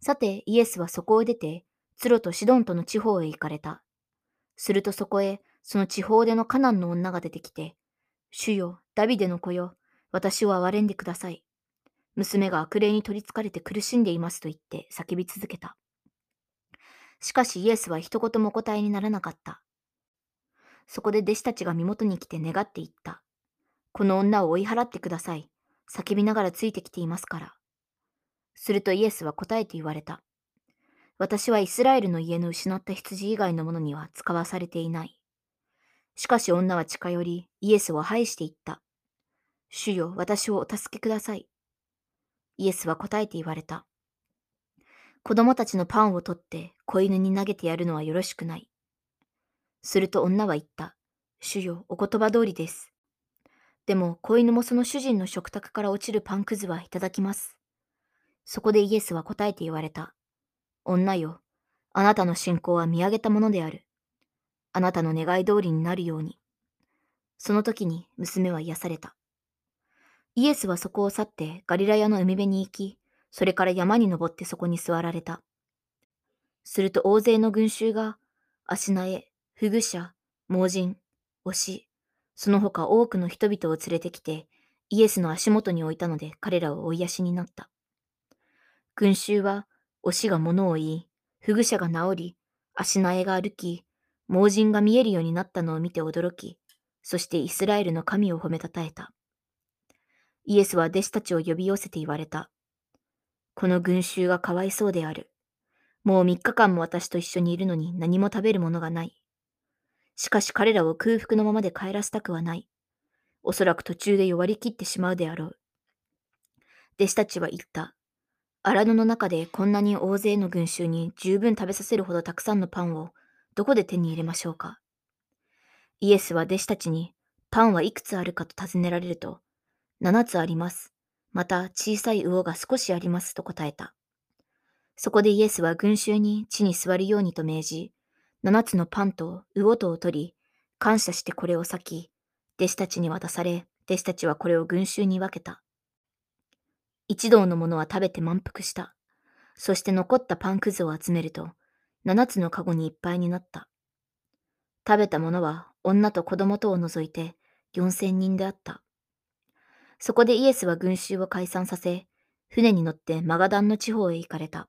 さて、イエスはそこを出て、ツロとシドンとの地方へ行かれた。するとそこへ、その地方でのカナンの女が出てきて、主よ、ダビデの子よ、私を憐れんでください。娘が悪霊に取りつかれて苦しんでいますと言って叫び続けた。しかしイエスは一言も答えにならなかった。そこで弟子たちが身元に来て願って言った。この女を追い払ってください。叫びながらついてきていますから。するとイエスは答えて言われた。私はイスラエルの家の失った羊以外のものには使わされていない。しかし女は近寄り、イエスを拝して言った。主よ、私をお助けください。イエスは答えて言われた。子供たちのパンを取って子犬に投げてやるのはよろしくない。すると女は言った。主よ、お言葉通りです。でも子犬もその主人の食卓から落ちるパンくずはいただきます。そこでイエスは答えて言われた。女よ、あなたの信仰は見上げたものである。あなたの願い通りになるように。その時に娘は癒された。イエスはそこを去ってガリラヤの海辺に行き、それから山に登ってそこに座られた。すると大勢の群衆が、足苗、フグ者、盲人、推し、その他多くの人々を連れてきて、イエスの足元に置いたので彼らを追いやしになった。群衆は、推しが物を言い、フグ者が治り、足苗が歩き、盲人が見えるようになったのを見て驚き、そしてイスラエルの神を褒めたたえた。イエスは弟子たちを呼び寄せて言われた。この群衆がかわいそうである。もう三日間も私と一緒にいるのに何も食べるものがない。しかし彼らを空腹のままで帰らせたくはない。おそらく途中で弱りきってしまうであろう。弟子たちは言った。荒野の中でこんなに大勢の群衆に十分食べさせるほどたくさんのパンをどこで手に入れましょうか？イエスは弟子たちにパンはいくつあるかと尋ねられると、七つあります。また小さい魚が少しありますと答えた。そこでイエスは群衆に地に座るようにと命じ、七つのパンと魚とを取り、感謝してこれを裂き、弟子たちに渡され、弟子たちはこれを群衆に分けた。一同の者は食べて満腹した。そして残ったパンくずを集めると、七つの籠にいっぱいになった。食べたものは女と子供とを除いて四千人であった。そこでイエスは群衆を解散させ、船に乗ってマガダンの地方へ行かれた。